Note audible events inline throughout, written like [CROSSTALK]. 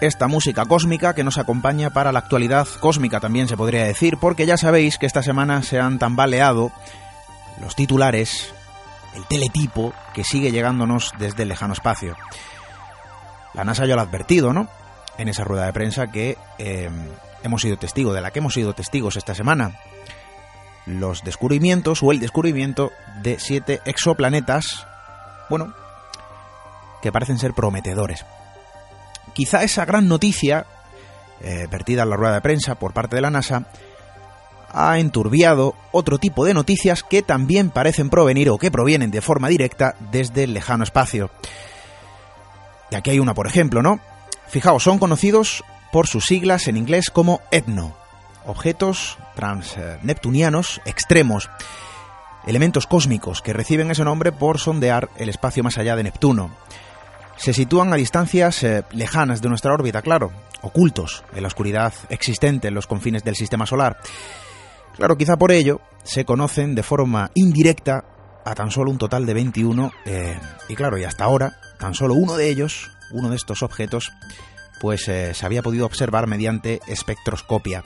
Esta música cósmica que nos acompaña para la actualidad cósmica también se podría decir, porque ya sabéis que esta semana se han tambaleado los titulares, el teletipo que sigue llegándonos desde el lejano espacio. La NASA ya lo ha advertido, ¿no? En esa rueda de prensa que eh, hemos sido testigos, de la que hemos sido testigos esta semana. Los descubrimientos o el descubrimiento de siete exoplanetas, bueno, que parecen ser prometedores. Quizá esa gran noticia, eh, vertida en la rueda de prensa por parte de la NASA, ha enturbiado otro tipo de noticias que también parecen provenir o que provienen de forma directa desde el lejano espacio. Y aquí hay una, por ejemplo, ¿no? Fijaos, son conocidos por sus siglas en inglés como ETNO, objetos transneptunianos extremos, elementos cósmicos que reciben ese nombre por sondear el espacio más allá de Neptuno. Se sitúan a distancias eh, lejanas de nuestra órbita, claro, ocultos en la oscuridad existente en los confines del sistema solar. Claro, quizá por ello se conocen de forma indirecta a tan solo un total de 21, eh, y claro, y hasta ahora, tan solo uno de ellos, uno de estos objetos, pues eh, se había podido observar mediante espectroscopia.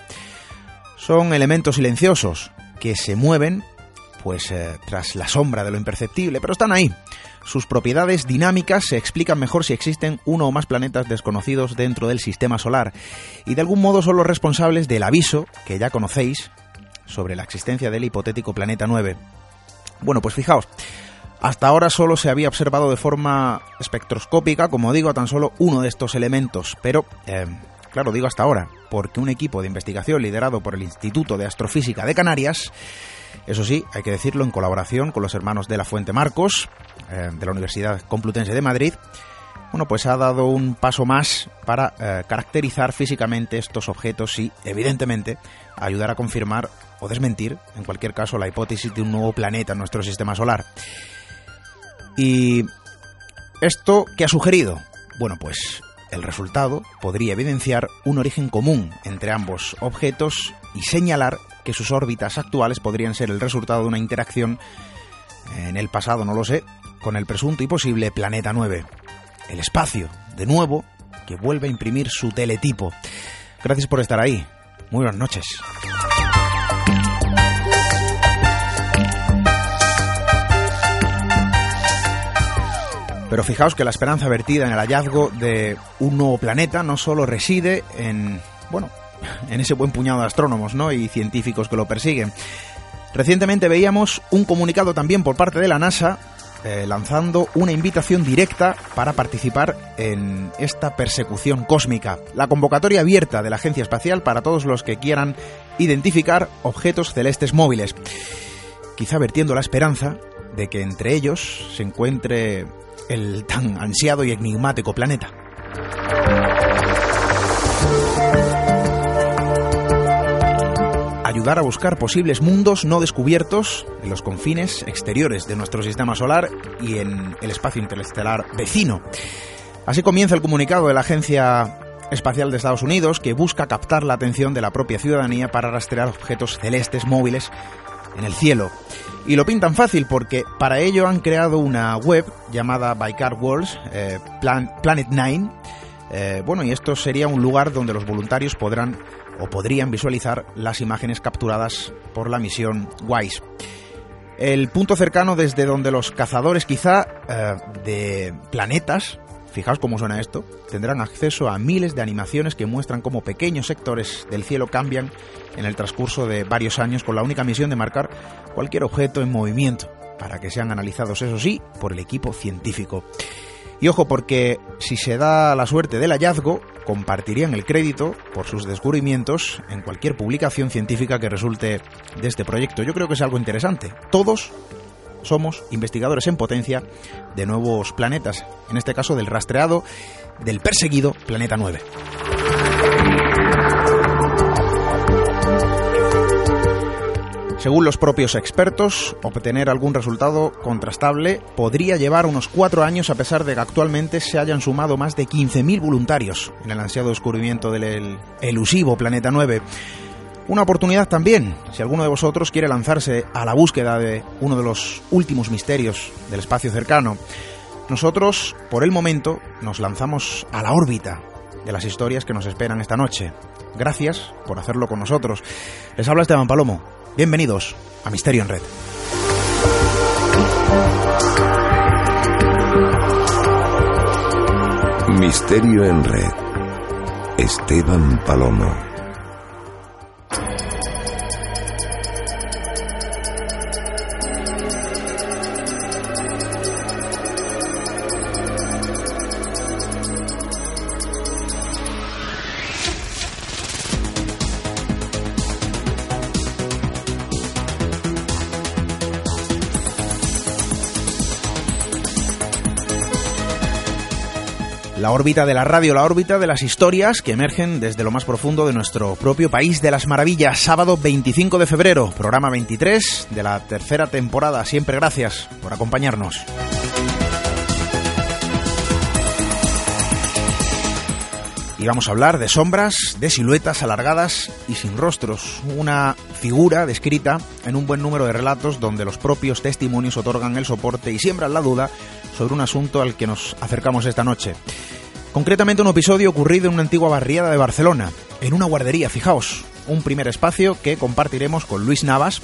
Son elementos silenciosos que se mueven pues tras la sombra de lo imperceptible, pero están ahí. Sus propiedades dinámicas se explican mejor si existen uno o más planetas desconocidos dentro del sistema solar, y de algún modo son los responsables del aviso que ya conocéis sobre la existencia del hipotético planeta 9. Bueno, pues fijaos, hasta ahora solo se había observado de forma espectroscópica, como digo, a tan solo uno de estos elementos, pero eh, claro, digo hasta ahora, porque un equipo de investigación liderado por el Instituto de Astrofísica de Canarias eso sí, hay que decirlo en colaboración con los hermanos de la Fuente Marcos, eh, de la Universidad Complutense de Madrid, bueno, pues ha dado un paso más para eh, caracterizar físicamente estos objetos y, evidentemente, ayudar a confirmar o desmentir, en cualquier caso, la hipótesis de un nuevo planeta en nuestro sistema solar. ¿Y esto qué ha sugerido? Bueno, pues el resultado podría evidenciar un origen común entre ambos objetos y señalar que sus órbitas actuales podrían ser el resultado de una interacción en el pasado, no lo sé, con el presunto y posible planeta 9. El espacio, de nuevo, que vuelve a imprimir su teletipo. Gracias por estar ahí. Muy buenas noches. Pero fijaos que la esperanza vertida en el hallazgo de un nuevo planeta no solo reside en, bueno, en ese buen puñado de astrónomos ¿no? y científicos que lo persiguen. Recientemente veíamos un comunicado también por parte de la NASA eh, lanzando una invitación directa para participar en esta persecución cósmica. La convocatoria abierta de la Agencia Espacial para todos los que quieran identificar objetos celestes móviles. Quizá vertiendo la esperanza de que entre ellos se encuentre el tan ansiado y enigmático planeta. Ayudar a buscar posibles mundos no descubiertos en los confines exteriores de nuestro sistema solar y en el espacio interestelar vecino. Así comienza el comunicado de la Agencia Espacial de Estados Unidos que busca captar la atención de la propia ciudadanía para rastrear objetos celestes móviles en el cielo. Y lo pintan fácil porque para ello han creado una web llamada Bycar Worlds, eh, Planet 9. Eh, bueno, y esto sería un lugar donde los voluntarios podrán o podrían visualizar las imágenes capturadas por la misión WISE. El punto cercano desde donde los cazadores quizá eh, de planetas, fijaos cómo suena esto, tendrán acceso a miles de animaciones que muestran cómo pequeños sectores del cielo cambian en el transcurso de varios años con la única misión de marcar cualquier objeto en movimiento, para que sean analizados, eso sí, por el equipo científico. Y ojo, porque si se da la suerte del hallazgo, compartirían el crédito por sus descubrimientos en cualquier publicación científica que resulte de este proyecto. Yo creo que es algo interesante. Todos somos investigadores en potencia de nuevos planetas, en este caso del rastreado del perseguido Planeta 9. Según los propios expertos, obtener algún resultado contrastable podría llevar unos cuatro años a pesar de que actualmente se hayan sumado más de 15.000 voluntarios en el ansiado descubrimiento del elusivo Planeta 9. Una oportunidad también, si alguno de vosotros quiere lanzarse a la búsqueda de uno de los últimos misterios del espacio cercano. Nosotros, por el momento, nos lanzamos a la órbita de las historias que nos esperan esta noche. Gracias por hacerlo con nosotros. Les habla Esteban Palomo. Bienvenidos a Misterio en Red. Misterio en Red. Esteban Palomo. La órbita de la radio, la órbita de las historias que emergen desde lo más profundo de nuestro propio país de las maravillas. Sábado 25 de febrero, programa 23 de la tercera temporada. Siempre gracias por acompañarnos. Y vamos a hablar de sombras, de siluetas alargadas y sin rostros. Una figura descrita en un buen número de relatos donde los propios testimonios otorgan el soporte y siembran la duda sobre un asunto al que nos acercamos esta noche. Concretamente un episodio ocurrido en una antigua barriada de Barcelona, en una guardería, fijaos, un primer espacio que compartiremos con Luis Navas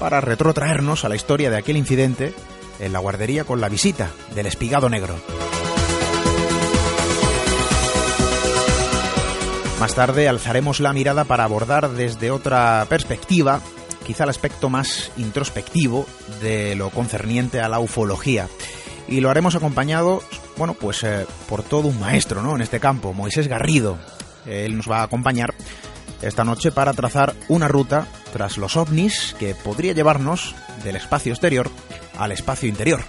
para retrotraernos a la historia de aquel incidente en la guardería con la visita del espigado negro. Más tarde alzaremos la mirada para abordar desde otra perspectiva, quizá el aspecto más introspectivo de lo concerniente a la ufología. Y lo haremos acompañado, bueno, pues eh, por todo un maestro, ¿no? En este campo, Moisés Garrido. Él nos va a acompañar esta noche para trazar una ruta tras los ovnis que podría llevarnos del espacio exterior al espacio interior.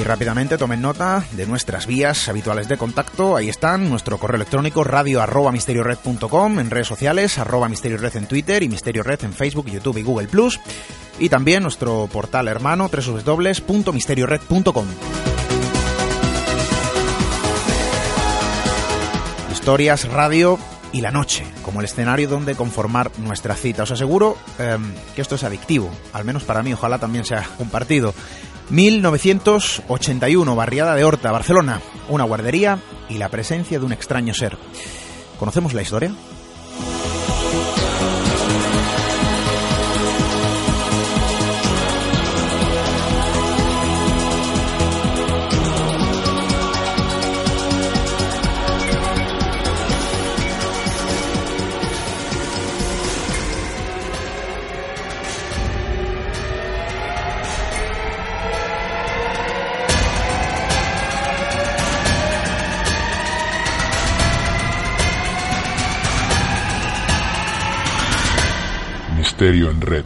Y rápidamente tomen nota de nuestras vías habituales de contacto. Ahí están, nuestro correo electrónico radio en redes sociales arroba misteriored en Twitter y misteriored en Facebook, YouTube y Google Plus. Y también nuestro portal hermano www.misteriored.com. Historias, radio y la noche, como el escenario donde conformar nuestra cita. Os aseguro eh, que esto es adictivo, al menos para mí, ojalá también sea [LAUGHS] compartido. 1981, barriada de Horta, Barcelona, una guardería y la presencia de un extraño ser. ¿Conocemos la historia? Misterio en Red.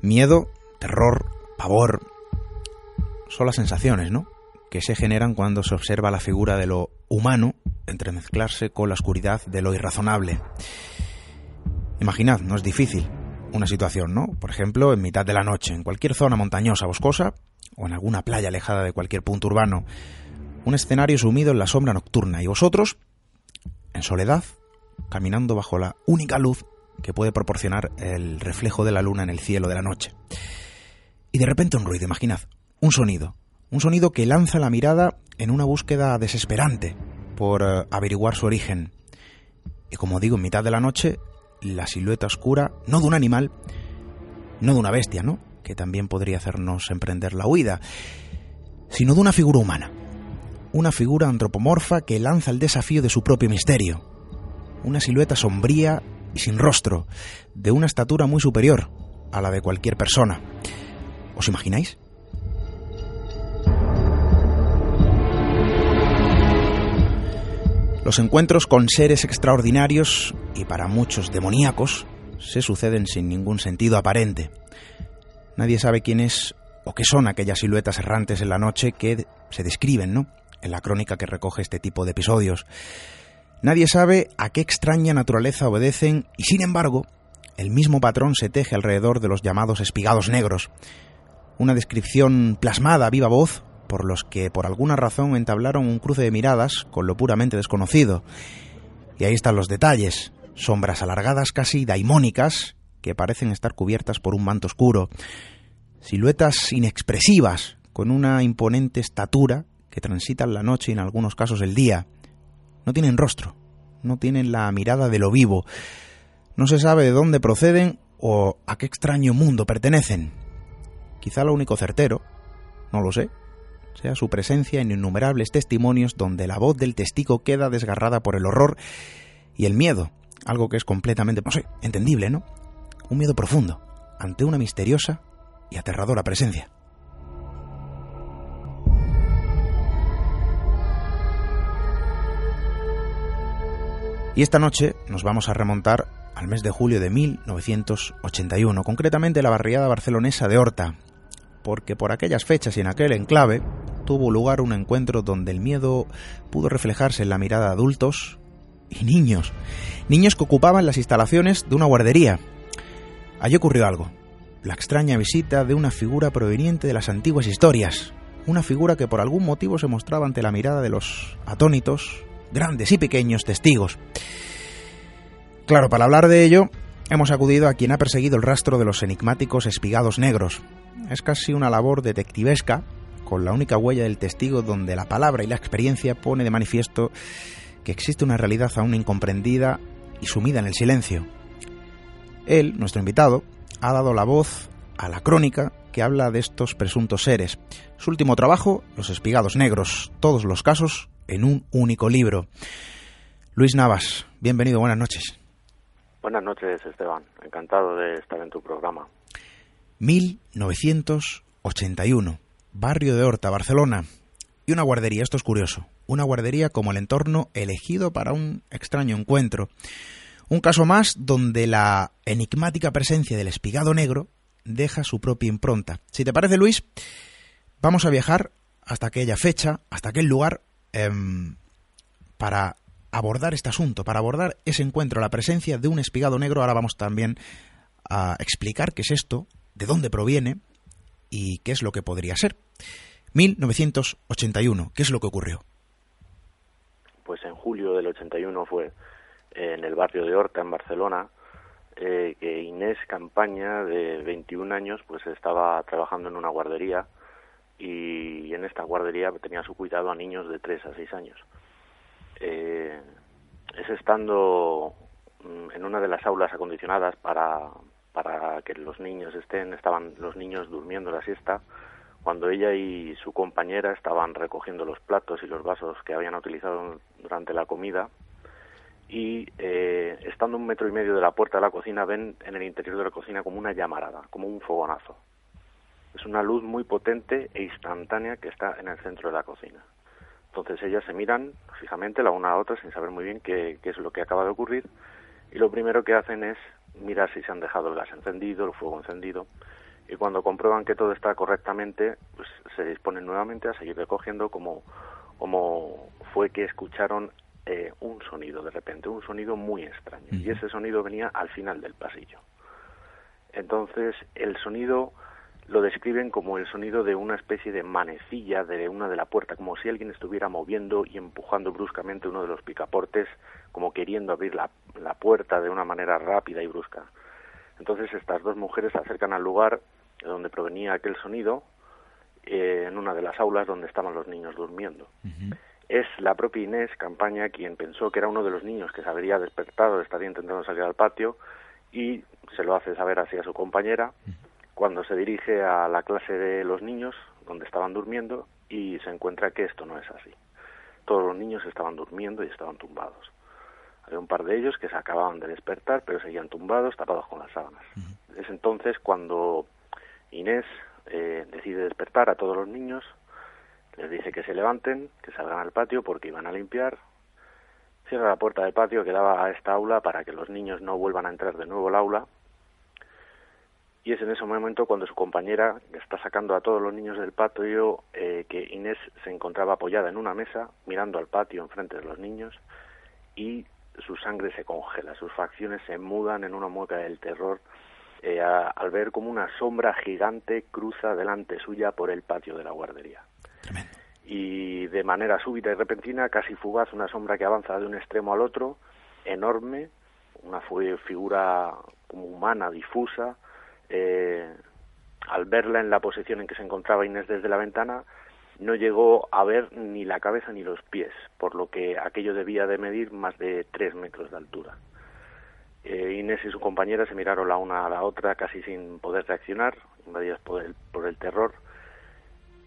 Miedo, terror, pavor. Son las sensaciones, ¿no? Que se generan cuando se observa la figura de lo humano entremezclarse con la oscuridad de lo irrazonable. Imaginad, no es difícil una situación, ¿no? Por ejemplo, en mitad de la noche, en cualquier zona montañosa, boscosa, o en alguna playa alejada de cualquier punto urbano. Un escenario sumido en la sombra nocturna y vosotros, en soledad, caminando bajo la única luz que puede proporcionar el reflejo de la luna en el cielo de la noche. Y de repente un ruido, imaginad, un sonido, un sonido que lanza la mirada en una búsqueda desesperante por eh, averiguar su origen. Y como digo, en mitad de la noche, la silueta oscura, no de un animal, no de una bestia, ¿no? Que también podría hacernos emprender la huida, sino de una figura humana. Una figura antropomorfa que lanza el desafío de su propio misterio. Una silueta sombría y sin rostro, de una estatura muy superior a la de cualquier persona. ¿Os imagináis? Los encuentros con seres extraordinarios y para muchos demoníacos se suceden sin ningún sentido aparente. Nadie sabe quién es ¿O qué son aquellas siluetas errantes en la noche que se describen, ¿no? En la crónica que recoge este tipo de episodios. Nadie sabe a qué extraña naturaleza obedecen y sin embargo, el mismo patrón se teje alrededor de los llamados espigados negros. Una descripción plasmada a viva voz por los que por alguna razón entablaron un cruce de miradas con lo puramente desconocido. Y ahí están los detalles, sombras alargadas casi daimónicas que parecen estar cubiertas por un manto oscuro, siluetas inexpresivas con una imponente estatura que transitan la noche y en algunos casos el día. No tienen rostro, no tienen la mirada de lo vivo, no se sabe de dónde proceden o a qué extraño mundo pertenecen. Quizá lo único certero, no lo sé, sea su presencia en innumerables testimonios donde la voz del testigo queda desgarrada por el horror y el miedo, algo que es completamente, no sé, entendible, ¿no? Un miedo profundo ante una misteriosa y aterradora presencia. Y esta noche nos vamos a remontar al mes de julio de 1981, concretamente la barriada barcelonesa de Horta, porque por aquellas fechas y en aquel enclave tuvo lugar un encuentro donde el miedo pudo reflejarse en la mirada de adultos y niños, niños que ocupaban las instalaciones de una guardería. Allí ocurrió algo, la extraña visita de una figura proveniente de las antiguas historias, una figura que por algún motivo se mostraba ante la mirada de los atónitos, grandes y pequeños testigos. Claro, para hablar de ello, hemos acudido a quien ha perseguido el rastro de los enigmáticos espigados negros. Es casi una labor detectivesca con la única huella del testigo donde la palabra y la experiencia pone de manifiesto que existe una realidad aún incomprendida y sumida en el silencio. Él, nuestro invitado, ha dado la voz a la crónica que habla de estos presuntos seres. Su último trabajo, Los Espigados Negros, todos los casos en un único libro. Luis Navas, bienvenido, buenas noches. Buenas noches, Esteban. Encantado de estar en tu programa. 1981 barrio de Horta, Barcelona. Y una guardería, esto es curioso, una guardería como el entorno elegido para un extraño encuentro. Un caso más donde la enigmática presencia del espigado negro deja su propia impronta. Si te parece, Luis, vamos a viajar hasta aquella fecha, hasta aquel lugar, em, para abordar este asunto, para abordar ese encuentro, la presencia de un espigado negro. Ahora vamos también a explicar qué es esto, de dónde proviene y qué es lo que podría ser. 1981, ¿qué es lo que ocurrió? Pues en julio del 81 fue en el barrio de Horta, en Barcelona, eh, que Inés Campaña, de 21 años, pues estaba trabajando en una guardería y en esta guardería tenía su cuidado a niños de 3 a 6 años. Eh, es estando mm, en una de las aulas acondicionadas para, para que los niños estén, estaban los niños durmiendo la siesta, cuando ella y su compañera estaban recogiendo los platos y los vasos que habían utilizado durante la comida y eh, estando un metro y medio de la puerta de la cocina ven en el interior de la cocina como una llamarada, como un fogonazo. Es una luz muy potente e instantánea que está en el centro de la cocina. Entonces ellas se miran fijamente la una a la otra sin saber muy bien qué, qué es lo que acaba de ocurrir y lo primero que hacen es mirar si se han dejado el gas encendido, el fuego encendido, y cuando comprueban que todo está correctamente, pues se disponen nuevamente a seguir recogiendo como, como fue que escucharon eh, un sonido de repente, un sonido muy extraño. Y ese sonido venía al final del pasillo. Entonces, el sonido lo describen como el sonido de una especie de manecilla de una de la puerta, como si alguien estuviera moviendo y empujando bruscamente uno de los picaportes, como queriendo abrir la, la puerta de una manera rápida y brusca. Entonces estas dos mujeres se acercan al lugar de donde provenía aquel sonido, eh, en una de las aulas donde estaban los niños durmiendo. Es la propia Inés Campaña quien pensó que era uno de los niños que se habría despertado, estaría intentando salir al patio y se lo hace saber así a su compañera cuando se dirige a la clase de los niños donde estaban durmiendo y se encuentra que esto no es así. Todos los niños estaban durmiendo y estaban tumbados. Había un par de ellos que se acababan de despertar, pero seguían tumbados, tapados con las sábanas. Es entonces cuando Inés eh, decide despertar a todos los niños, les dice que se levanten, que salgan al patio porque iban a limpiar, cierra la puerta del patio que daba a esta aula para que los niños no vuelvan a entrar de nuevo al aula y es en ese momento cuando su compañera está sacando a todos los niños del patio eh, que Inés se encontraba apoyada en una mesa mirando al patio enfrente de los niños y su sangre se congela, sus facciones se mudan en una mueca del terror eh, al ver como una sombra gigante cruza delante suya por el patio de la guardería. Y de manera súbita y repentina, casi fugaz, una sombra que avanza de un extremo al otro, enorme, una figura como humana, difusa. Eh, al verla en la posición en que se encontraba Inés desde la ventana, no llegó a ver ni la cabeza ni los pies, por lo que aquello debía de medir más de tres metros de altura. Eh, Inés y su compañera se miraron la una a la otra casi sin poder reaccionar, invadidas por el, por el terror,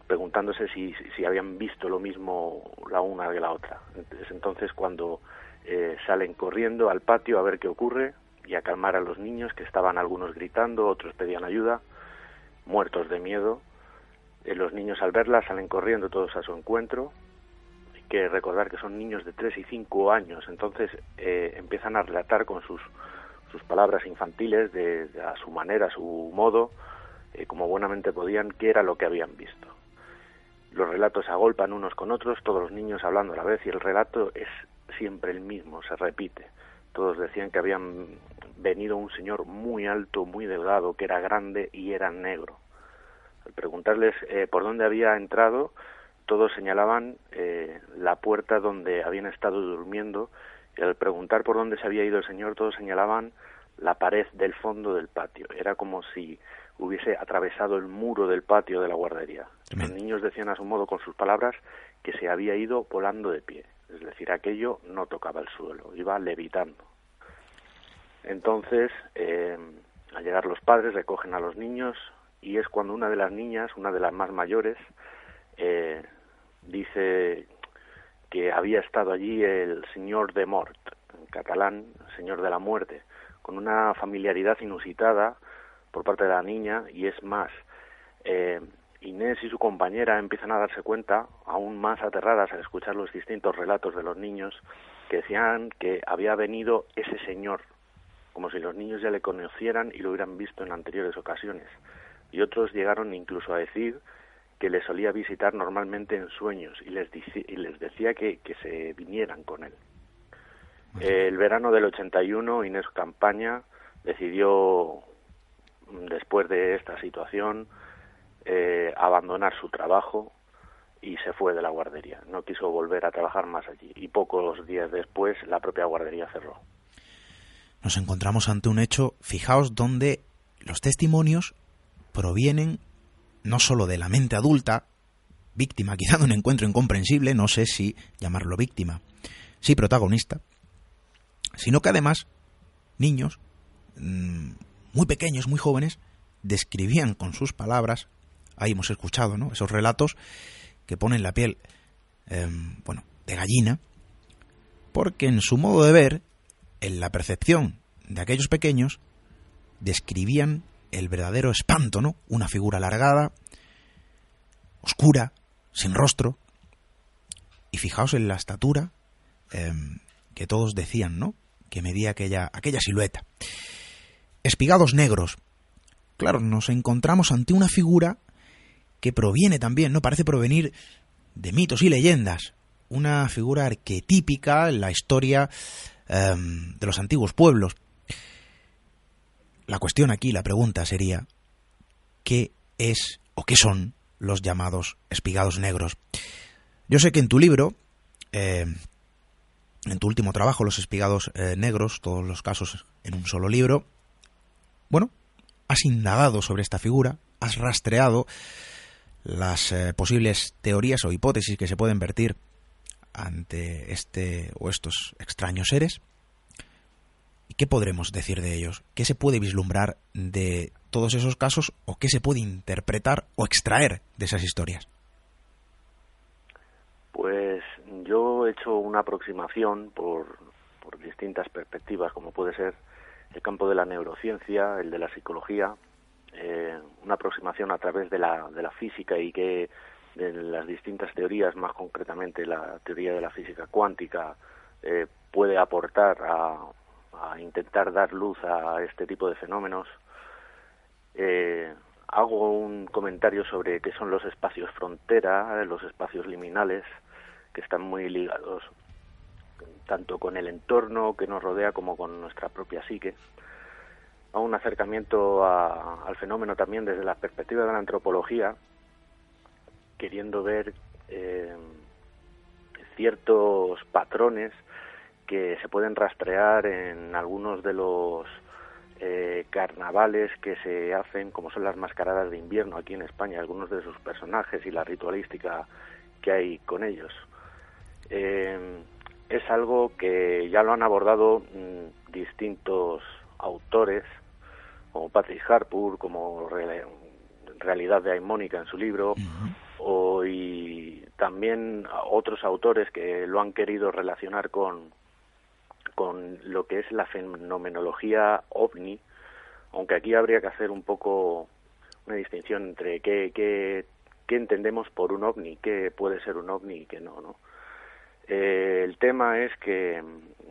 preguntándose si, habían visto lo mismo la una que la otra. Es entonces cuando eh, salen corriendo al patio a ver qué ocurre y a calmar a los niños que estaban algunos gritando, otros pedían ayuda, muertos de miedo. Eh, los niños al verla salen corriendo todos a su encuentro. Hay que recordar que son niños de 3 y 5 años, entonces eh, empiezan a relatar con sus, sus palabras infantiles, de, a su manera, a su modo, eh, como buenamente podían, qué era lo que habían visto. Los relatos se agolpan unos con otros, todos los niños hablando a la vez, y el relato es siempre el mismo, se repite. Todos decían que habían venido un señor muy alto, muy delgado, que era grande y era negro. Al preguntarles eh, por dónde había entrado, todos señalaban eh, la puerta donde habían estado durmiendo y al preguntar por dónde se había ido el señor, todos señalaban la pared del fondo del patio. Era como si hubiese atravesado el muro del patio de la guardería. Los niños decían a su modo con sus palabras que se había ido volando de pie. Es decir, aquello no tocaba el suelo, iba levitando. Entonces, eh, al llegar los padres, recogen a los niños y es cuando una de las niñas, una de las más mayores, eh, dice que había estado allí el señor de mort, en catalán, señor de la muerte, con una familiaridad inusitada por parte de la niña y es más, eh, Inés y su compañera empiezan a darse cuenta, aún más aterradas al escuchar los distintos relatos de los niños, que decían que había venido ese señor, como si los niños ya le conocieran y lo hubieran visto en anteriores ocasiones. Y otros llegaron incluso a decir que le solía visitar normalmente en sueños y les, y les decía que, que se vinieran con él. El verano del 81, Inés Campaña decidió, después de esta situación, eh, abandonar su trabajo y se fue de la guardería. No quiso volver a trabajar más allí y pocos días después la propia guardería cerró. Nos encontramos ante un hecho, fijaos, donde los testimonios provienen no solo de la mente adulta, víctima quizá de un encuentro incomprensible, no sé si llamarlo víctima, sí protagonista, sino que además niños mm, muy pequeños, muy jóvenes, describían con sus palabras ahí hemos escuchado, ¿no? Esos relatos que ponen la piel, em, bueno, de gallina, porque en su modo de ver, en la percepción de aquellos pequeños, describían el verdadero espanto, ¿no? Una figura alargada, oscura, sin rostro, y fijaos en la estatura em, que todos decían, ¿no? Que medía aquella, aquella silueta. Espigados negros. Claro, nos encontramos ante una figura que proviene también, ¿no? Parece provenir de mitos y leyendas. Una figura arquetípica en la historia em, de los antiguos pueblos. La cuestión aquí, la pregunta sería, ¿qué es o qué son los llamados espigados negros? Yo sé que en tu libro, em, en tu último trabajo, Los espigados eh, negros, todos los casos en un solo libro, bueno, has indagado sobre esta figura, has rastreado las eh, posibles teorías o hipótesis que se pueden vertir ante este o estos extraños seres. ¿Y qué podremos decir de ellos? ¿Qué se puede vislumbrar de todos esos casos o qué se puede interpretar o extraer de esas historias? Pues yo he hecho una aproximación por, por distintas perspectivas, como puede ser el campo de la neurociencia, el de la psicología, eh, una aproximación a través de la, de la física y que de las distintas teorías, más concretamente la teoría de la física cuántica, eh, puede aportar a, a, intentar dar luz a este tipo de fenómenos. Eh, hago un comentario sobre qué son los espacios frontera, los espacios liminales, que están muy ligados tanto con el entorno que nos rodea como con nuestra propia psique. A un acercamiento al fenómeno también desde la perspectiva de la antropología, queriendo ver eh, ciertos patrones que se pueden rastrear en algunos de los eh, carnavales que se hacen, como son las mascaradas de invierno aquí en España, algunos de sus personajes y la ritualística que hay con ellos. Eh, es algo que ya lo han abordado mm, distintos autores, como Patrick Harpur, como Realidad de Aimónica en su libro, o, y también otros autores que lo han querido relacionar con, con lo que es la fenomenología ovni, aunque aquí habría que hacer un poco una distinción entre qué, qué, qué entendemos por un ovni, qué puede ser un ovni y qué no, ¿no? Eh, el tema es que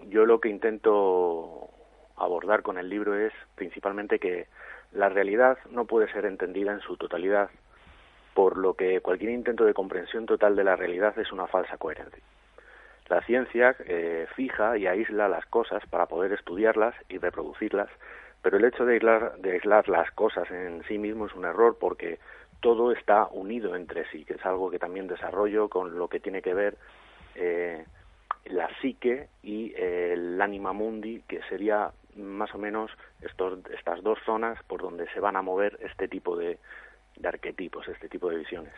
yo lo que intento abordar con el libro es principalmente que la realidad no puede ser entendida en su totalidad, por lo que cualquier intento de comprensión total de la realidad es una falsa coherencia. La ciencia eh, fija y aísla las cosas para poder estudiarlas y reproducirlas, pero el hecho de aislar, de aislar las cosas en sí mismo es un error porque todo está unido entre sí, que es algo que también desarrollo con lo que tiene que ver eh, la psique y eh, el anima mundi, que sería más o menos estos, estas dos zonas por donde se van a mover este tipo de, arquetipos, este tipo de visiones.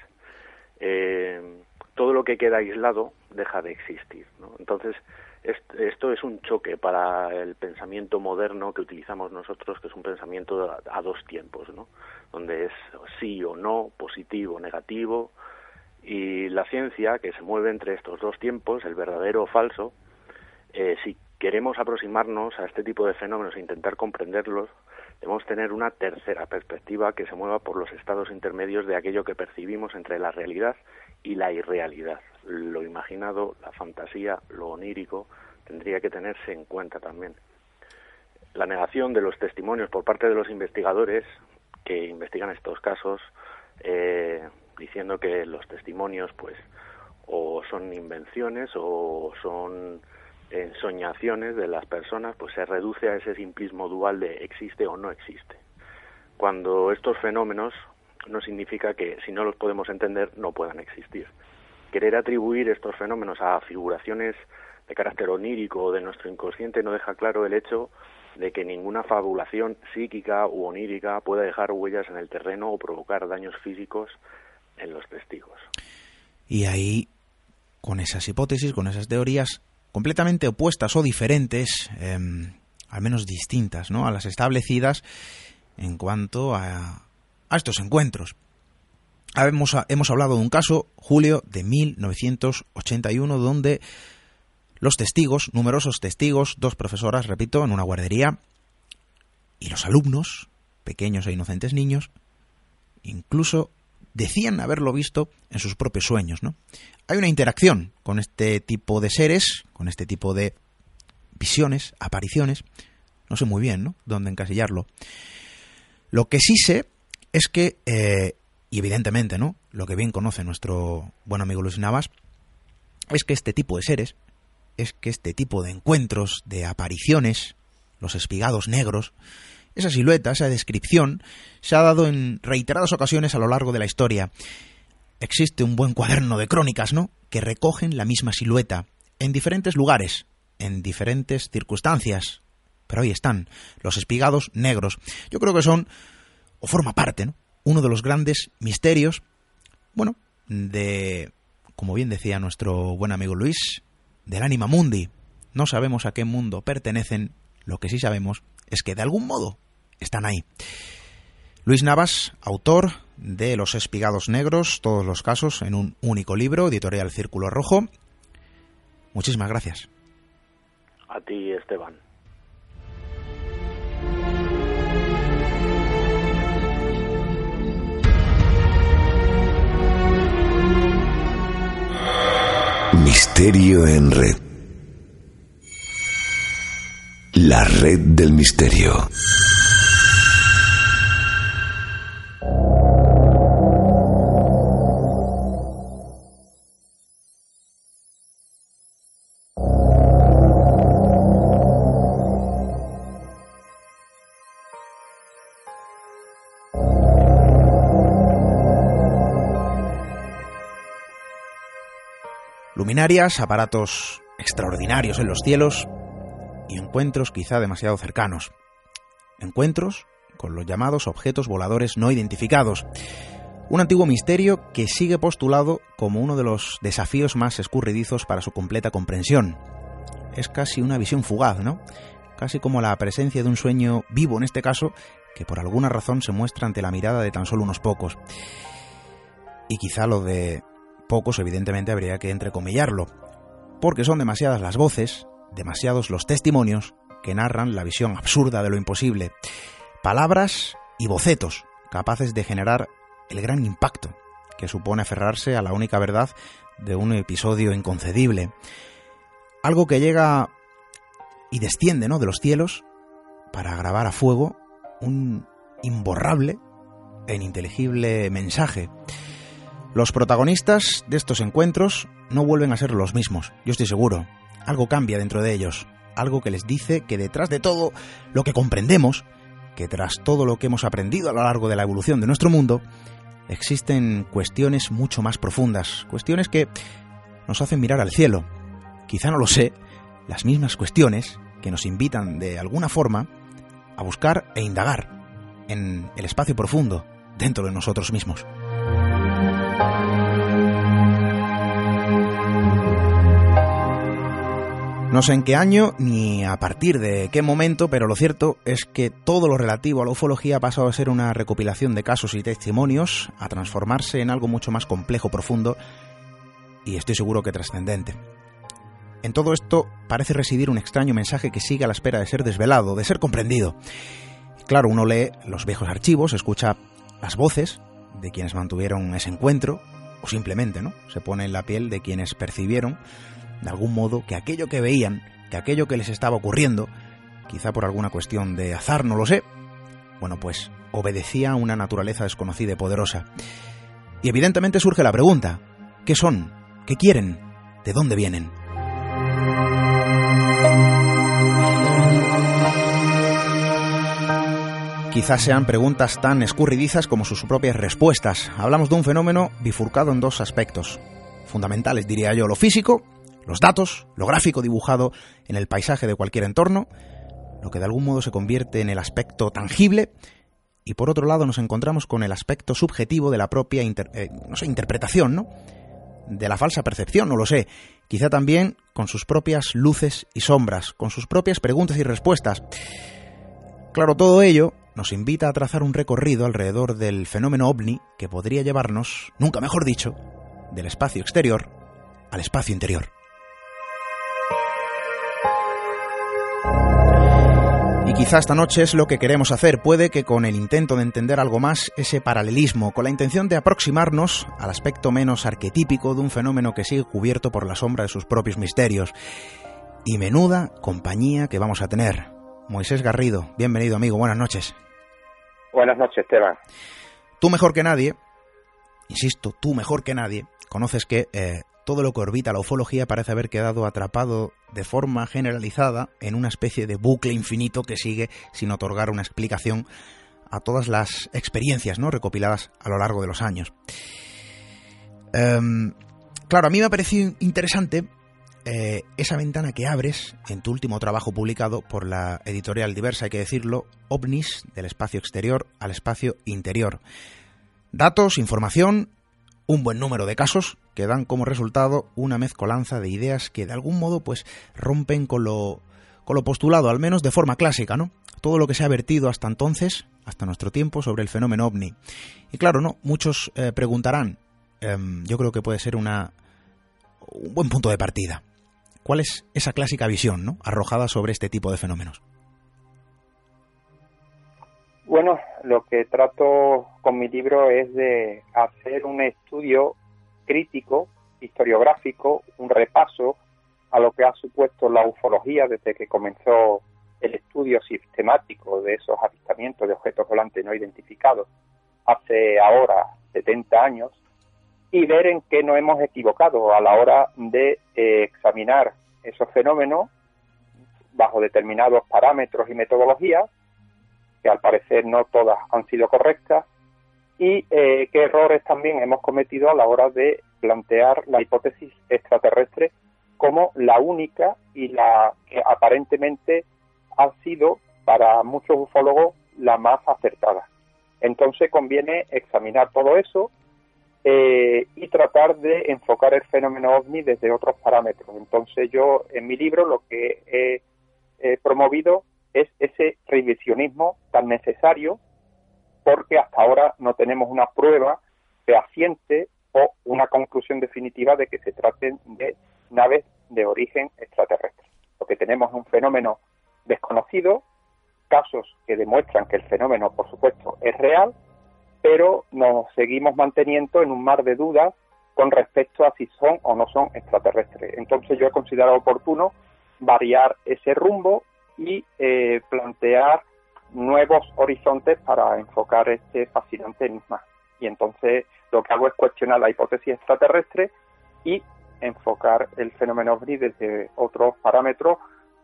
Eh, todo lo que queda aislado deja de existir. Entonces, esto es un choque para el pensamiento moderno que utilizamos nosotros, que es un pensamiento a, dos tiempos, ¿no? donde es sí o no, positivo, negativo, y la ciencia, que se mueve entre estos dos tiempos, el verdadero o falso, eh, si queremos aproximarnos a este tipo de fenómenos e intentar comprenderlos, debemos tener una tercera perspectiva que se mueva por los estados intermedios de aquello que percibimos entre la realidad y la irrealidad. Lo imaginado, la fantasía, lo onírico, tendría que tenerse en cuenta también. La negación de los testimonios por parte de los investigadores que investigan estos casos eh, diciendo que los testimonios pues o son invenciones o son ensoñaciones de las personas, pues se reduce a ese simplismo dual de existe o no existe. Cuando estos fenómenos no significa que si no los podemos entender no puedan existir. Querer atribuir estos fenómenos a figuraciones de carácter onírico de nuestro inconsciente no deja claro el hecho de que ninguna fabulación psíquica u onírica pueda dejar huellas en el terreno o provocar daños físicos en los testigos. Y ahí, con esas hipótesis, con esas teorías completamente opuestas o diferentes, em, al menos distintas, ¿no? a las establecidas en cuanto a, a estos encuentros. Hemos, hemos hablado de un caso, Julio, de 1981, donde los testigos, numerosos testigos, dos profesoras, repito, en una guardería, y los alumnos, pequeños e inocentes niños, incluso decían haberlo visto en sus propios sueños, ¿no? Hay una interacción con este tipo de seres, con este tipo de visiones, apariciones. No sé muy bien, ¿no? Dónde encasillarlo. Lo que sí sé es que, eh, y evidentemente, ¿no? Lo que bien conoce nuestro buen amigo Luis Navas, es que este tipo de seres, es que este tipo de encuentros, de apariciones, los espigados negros, esa silueta, esa descripción, se ha dado en reiteradas ocasiones a lo largo de la historia. Existe un buen cuaderno de crónicas, ¿no?, que recogen la misma silueta, en diferentes lugares, en diferentes circunstancias. Pero ahí están, los espigados negros. Yo creo que son, o forma parte, ¿no?, uno de los grandes misterios, bueno, de, como bien decía nuestro buen amigo Luis, del anima mundi. No sabemos a qué mundo pertenecen, lo que sí sabemos es que de algún modo están ahí. Luis Navas, autor de Los Espigados Negros, todos los casos en un único libro, editorial Círculo Rojo. Muchísimas gracias. A ti, Esteban. Misterio en red. La red del misterio. Luminarias, aparatos extraordinarios en los cielos, y encuentros quizá demasiado cercanos. Encuentros con los llamados objetos voladores no identificados. Un antiguo misterio que sigue postulado como uno de los desafíos más escurridizos para su completa comprensión. Es casi una visión fugaz, ¿no? Casi como la presencia de un sueño vivo en este caso, que por alguna razón se muestra ante la mirada de tan solo unos pocos. Y quizá lo de pocos evidentemente habría que entrecomillarlo, porque son demasiadas las voces, demasiados los testimonios que narran la visión absurda de lo imposible, palabras y bocetos capaces de generar el gran impacto que supone aferrarse a la única verdad de un episodio inconcebible. Algo que llega y desciende ¿no? de los cielos para grabar a fuego un imborrable e ininteligible mensaje. Los protagonistas de estos encuentros no vuelven a ser los mismos, yo estoy seguro. Algo cambia dentro de ellos, algo que les dice que detrás de todo lo que comprendemos, que tras todo lo que hemos aprendido a lo largo de la evolución de nuestro mundo, existen cuestiones mucho más profundas, cuestiones que nos hacen mirar al cielo. Quizá no lo sé, las mismas cuestiones que nos invitan de alguna forma a buscar e indagar en el espacio profundo dentro de nosotros mismos. No sé en qué año ni a partir de qué momento, pero lo cierto es que todo lo relativo a la ufología ha pasado a ser una recopilación de casos y testimonios, a transformarse en algo mucho más complejo, profundo y estoy seguro que trascendente. En todo esto parece residir un extraño mensaje que sigue a la espera de ser desvelado, de ser comprendido. Claro, uno lee los viejos archivos, escucha las voces de quienes mantuvieron ese encuentro, o simplemente, ¿no? Se pone en la piel de quienes percibieron de algún modo, que aquello que veían, que aquello que les estaba ocurriendo, quizá por alguna cuestión de azar, no lo sé, bueno, pues obedecía a una naturaleza desconocida y poderosa. Y evidentemente surge la pregunta, ¿qué son? ¿Qué quieren? ¿De dónde vienen? Quizás sean preguntas tan escurridizas como sus propias respuestas. Hablamos de un fenómeno bifurcado en dos aspectos, fundamentales diría yo, lo físico los datos, lo gráfico dibujado en el paisaje de cualquier entorno, lo que de algún modo se convierte en el aspecto tangible, y por otro lado nos encontramos con el aspecto subjetivo de la propia eh, interpretación, ¿no? De la falsa percepción, no lo sé. Quizá también con sus propias luces y sombras, con sus propias preguntas y respuestas. Claro, todo ello nos invita a trazar un recorrido alrededor del fenómeno ovni que podría llevarnos, nunca mejor dicho, del espacio exterior al espacio interior. Y quizá esta noche es lo que queremos hacer. Puede que con el intento de entender algo más ese paralelismo, con la intención de aproximarnos al aspecto menos arquetípico de un fenómeno que sigue cubierto por la sombra de sus propios misterios. Y menuda compañía que vamos a tener. Moisés Garrido, bienvenido amigo, buenas noches. Buenas noches, Esteban. Tú mejor que nadie, insisto, tú mejor que nadie, conoces que eh, todo lo que orbita la ufología parece haber quedado atrapado de forma generalizada en una especie de bucle infinito que sigue sin otorgar una explicación a todas las experiencias ¿no? recopiladas a lo largo de los años. Em, claro, a mí me ha parecido interesante eh, esa ventana que abres en tu último trabajo publicado por la editorial diversa, hay que decirlo, OVNIS, del espacio exterior al espacio interior. Datos, información un buen número de casos que dan como resultado una mezcolanza de ideas que de algún modo pues rompen con lo, con lo postulado, al menos de forma clásica, ¿no? Todo lo que se ha vertido hasta entonces, hasta nuestro tiempo, sobre el fenómeno ovni. Y claro, ¿no? Muchos eh, preguntarán, em, yo creo que puede ser una, un buen punto de partida. ¿Cuál es esa clásica visión, ¿no? Arrojada sobre este tipo de fenómenos. Bueno, lo que trato con mi libro es de hacer un estudio crítico, historiográfico, un repaso a lo que ha supuesto la ufología desde que comenzó el estudio sistemático de esos avistamientos de objetos volantes no identificados hace ahora 70 años y ver en qué nos hemos equivocado a la hora de eh, examinar esos fenómenos bajo determinados parámetros y metodologías que al parecer no todas han sido correctas, y eh, qué errores también hemos cometido a la hora de plantear la hipótesis extraterrestre como la única y la que aparentemente ha sido para muchos ufólogos la más acertada. Entonces conviene examinar todo eso eh, y tratar de enfocar el fenómeno ovni desde otros parámetros. Entonces yo en mi libro lo que he, promovido es ese revisionismo tan necesario porque hasta ahora no tenemos una prueba fehaciente o una conclusión definitiva de que se traten de naves de origen extraterrestre. Lo que tenemos es un fenómeno desconocido, casos que demuestran que el fenómeno, por supuesto, es real, pero nos seguimos manteniendo en un mar de dudas con respecto a si son o no son extraterrestres. Entonces yo he considerado oportuno variar ese rumbo y eh, plantear nuevos horizontes para enfocar este fascinante enigma. Y entonces lo que hago es cuestionar la hipótesis extraterrestre y enfocar el fenómeno OVNI desde otros parámetros,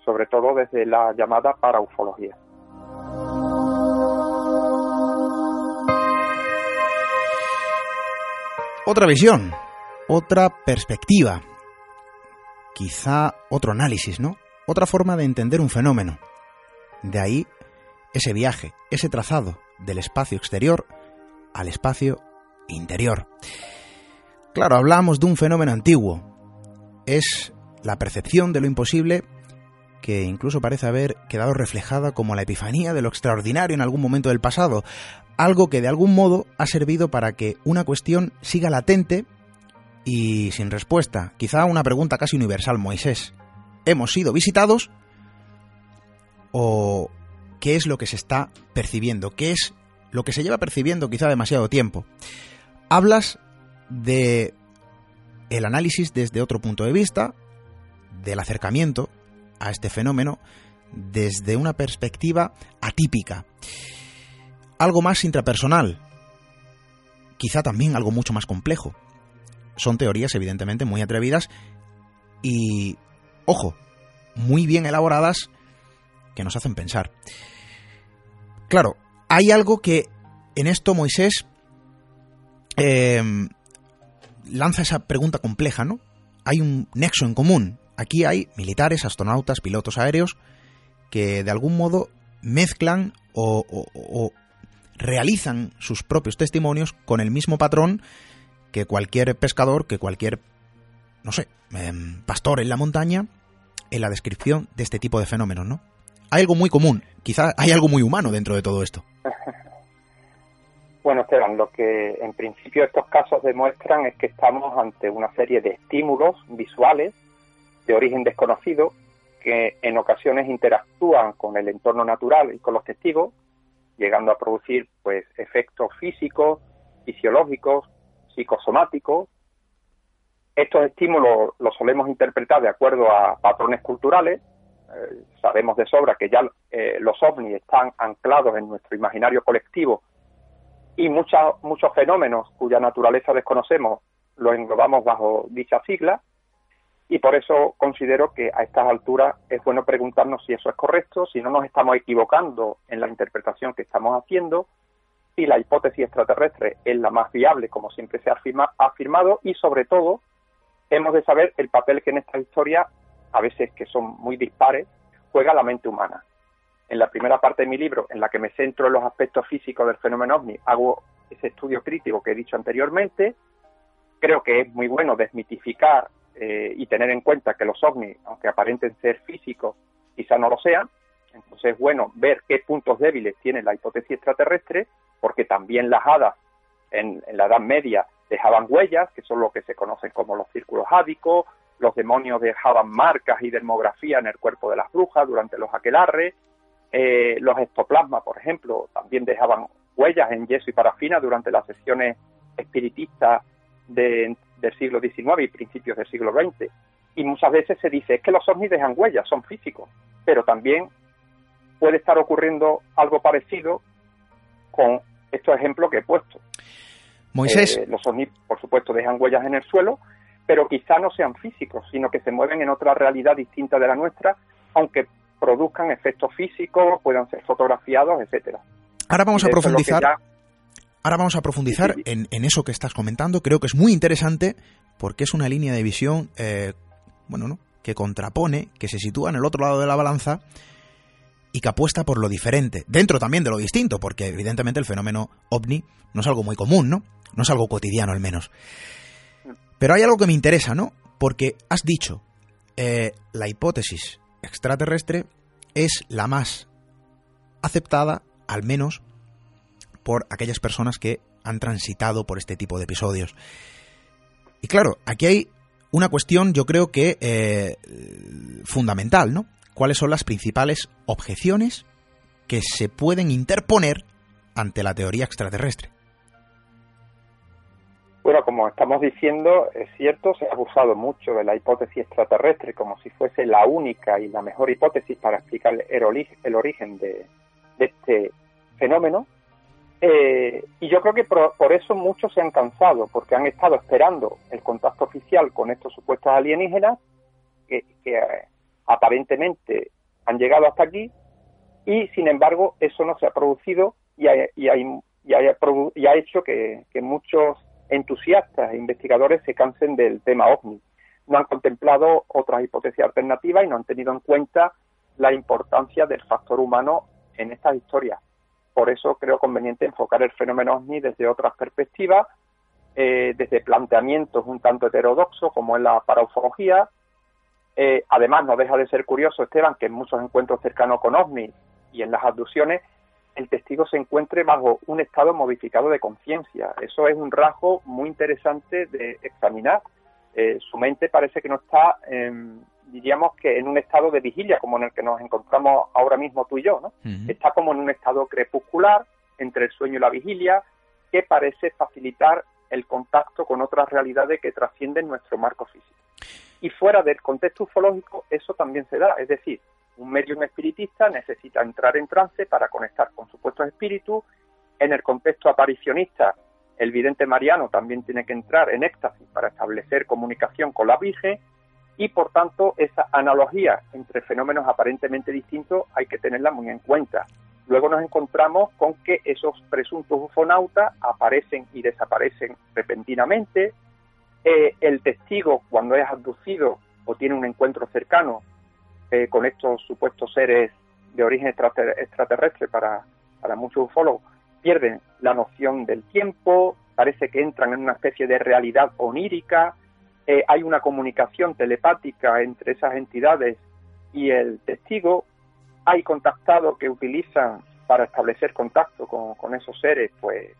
sobre todo desde la llamada paraufología. Otra visión, otra perspectiva, quizá otro análisis, ¿no? Otra forma de entender un fenómeno. De ahí ese viaje, ese trazado del espacio exterior al espacio interior. Claro, hablamos de un fenómeno antiguo. Es la percepción de lo imposible que incluso parece haber quedado reflejada como la epifanía de lo extraordinario en algún momento del pasado, algo que de algún modo ha servido para que una cuestión siga latente y sin respuesta, quizá una pregunta casi universal, Moisés. ¿Hemos sido visitados? ¿O qué es lo que se está percibiendo? ¿Qué es lo que se lleva percibiendo quizá demasiado tiempo? Hablas de el análisis desde otro punto de vista, del acercamiento a este fenómeno desde una perspectiva atípica. Algo más intrapersonal, quizá también algo mucho más complejo. Son teorías evidentemente muy atrevidas y, ojo, muy bien elaboradas que nos hacen pensar. Claro, hay algo que en esto Moisés eh, lanza esa pregunta compleja, ¿no? Hay un nexo en común. Aquí hay militares, astronautas, pilotos aéreos que de algún modo mezclan o, realizan sus propios testimonios con el mismo patrón que cualquier pescador, que cualquier, no sé, em, pastor en la montaña en la descripción de este tipo de fenómenos, ¿no? Hay algo muy común, quizá hay algo muy humano dentro de todo esto. [LAUGHS] Bueno, Esteban, lo que en principio estos casos demuestran es que estamos ante una serie de estímulos visuales de origen desconocido que en ocasiones interactúan con el entorno natural y con los testigos, llegando a producir pues efectos físicos, fisiológicos, psicosomáticos. Estos estímulos los solemos interpretar de acuerdo a patrones culturales. Eh, sabemos de sobra que ya eh, los ovnis están anclados en nuestro imaginario colectivo y muchos muchos fenómenos cuya naturaleza desconocemos los englobamos bajo dicha sigla y por eso considero que a estas alturas es bueno preguntarnos si eso es correcto, si no nos estamos equivocando en la interpretación que estamos haciendo, si la hipótesis extraterrestre es la más viable, como siempre se ha afirmado, y sobre todo hemos de saber el papel que en esta historia, a veces que son muy dispares, juega la mente humana en la primera parte de mi libro, en la que me centro en los aspectos físicos del fenómeno ovni, hago ese estudio crítico que he dicho anteriormente. Creo que es muy bueno desmitificar eh, y tener en cuenta que los ovnis, aunque aparenten ser físicos, quizá no lo sean. Entonces es bueno ver qué puntos débiles tiene la hipótesis extraterrestre, porque también las hadas en, en la Edad Media dejaban huellas, que son lo que se conocen como los círculos hádicos, los demonios dejaban marcas y demografía en el cuerpo de las brujas durante los aquelarres, eh, los ectoplasmas, por ejemplo, también dejaban huellas en yeso y parafina durante las sesiones espiritistas del siglo XIX y principios del siglo XX. Y muchas veces se dice es que los ovnis dejan huellas, son físicos, pero también puede estar ocurriendo algo parecido con estos ejemplos que he puesto. Moisés. Eh, los ovnis, por supuesto, dejan huellas en el suelo, pero quizá no sean físicos, sino que se mueven en otra realidad distinta de la nuestra, aunque produzcan efectos físicos, puedan ser fotografiados, etcétera. Ahora vamos a profundizar. Ahora vamos a profundizar En, en, eso que estás comentando. Creo que es muy interesante porque es una línea de visión, eh, bueno, ¿no? Que contrapone, que se sitúa en el otro lado de la balanza y que apuesta por lo diferente, dentro también de lo distinto, porque evidentemente el fenómeno ovni no es algo muy común, ¿no? No es algo cotidiano al menos. Pero hay algo que me interesa, ¿no? Porque has dicho, eh, la hipótesis extraterrestre es la más aceptada, al menos, por aquellas personas que han transitado por este tipo de episodios. Y claro, aquí hay una cuestión, yo creo que eh, fundamental, ¿no? ¿Cuáles son las principales objeciones que se pueden interponer ante la teoría extraterrestre? Bueno, como estamos diciendo, es cierto, se ha abusado mucho de la hipótesis extraterrestre como si fuese la única y la mejor hipótesis para explicar el, origen de, este fenómeno. Eh, y yo creo que por, eso muchos se han cansado, porque han estado esperando el contacto oficial con estos supuestos alienígenas, que, eh, aparentemente han llegado hasta aquí, y sin embargo eso no se ha producido y ha, y ha, hecho que muchos entusiastas e investigadores se cansen del tema ovni. No han contemplado otras hipótesis alternativas y no han tenido en cuenta la importancia del factor humano en estas historias. Por eso creo conveniente enfocar el fenómeno ovni desde otras perspectivas, eh, desde planteamientos un tanto heterodoxos como es la paraufología. Eh, además, no deja de ser curioso, Esteban, que en muchos encuentros cercanos con ovni y en las abducciones el testigo se encuentre bajo un estado modificado de conciencia. Eso es un rasgo muy interesante de examinar. Eh, su mente parece que no está, diríamos que en un estado de vigilia como en el que nos encontramos ahora mismo tú y yo, ¿no? Está como en un estado crepuscular entre el sueño y la vigilia que parece facilitar el contacto con otras realidades que trascienden nuestro marco físico. Y fuera del contexto ufológico eso también se da, es decir, un medium espiritista necesita entrar en trance para conectar con supuestos espíritus. En el contexto aparicionista, el vidente mariano también tiene que entrar en éxtasis para establecer comunicación con la Virgen y por tanto esa analogía entre fenómenos aparentemente distintos hay que tenerla muy en cuenta. Luego nos encontramos con que esos presuntos ufonautas aparecen y desaparecen repentinamente. Eh, el testigo, cuando es abducido o tiene un encuentro cercano, eh, con estos supuestos seres de origen extraterrestre para, para muchos ufólogos, pierden la noción del tiempo, parece que entran en una especie de realidad onírica, eh, hay una comunicación telepática entre esas entidades y el testigo, hay contactados que utilizan para establecer contacto con, esos seres, pues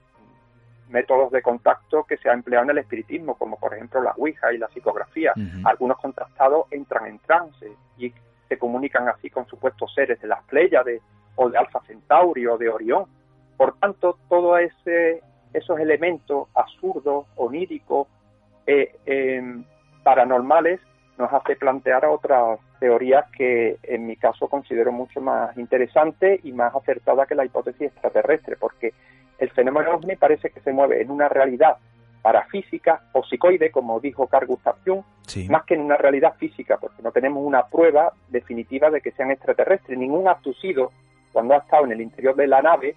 métodos de contacto que se ha empleado en el espiritismo, como por ejemplo la Ouija y la psicografía. Algunos contactados entran en trance y se comunican así con supuestos seres de las Pléyades o de Alfa Centauri o de Orión. Por tanto, todos esos elementos absurdos, oníricos, eh, em, paranormales, nos hace plantear otras teorías que en mi caso considero mucho más interesantes y más acertadas que la hipótesis extraterrestre, porque el fenómeno ovni parece que se mueve en una realidad parafísica o psicoide, como dijo Carl Gustav Jung, más que en una realidad física, porque no tenemos una prueba definitiva de que sean extraterrestres. Ningún abducido, cuando ha estado en el interior de la nave,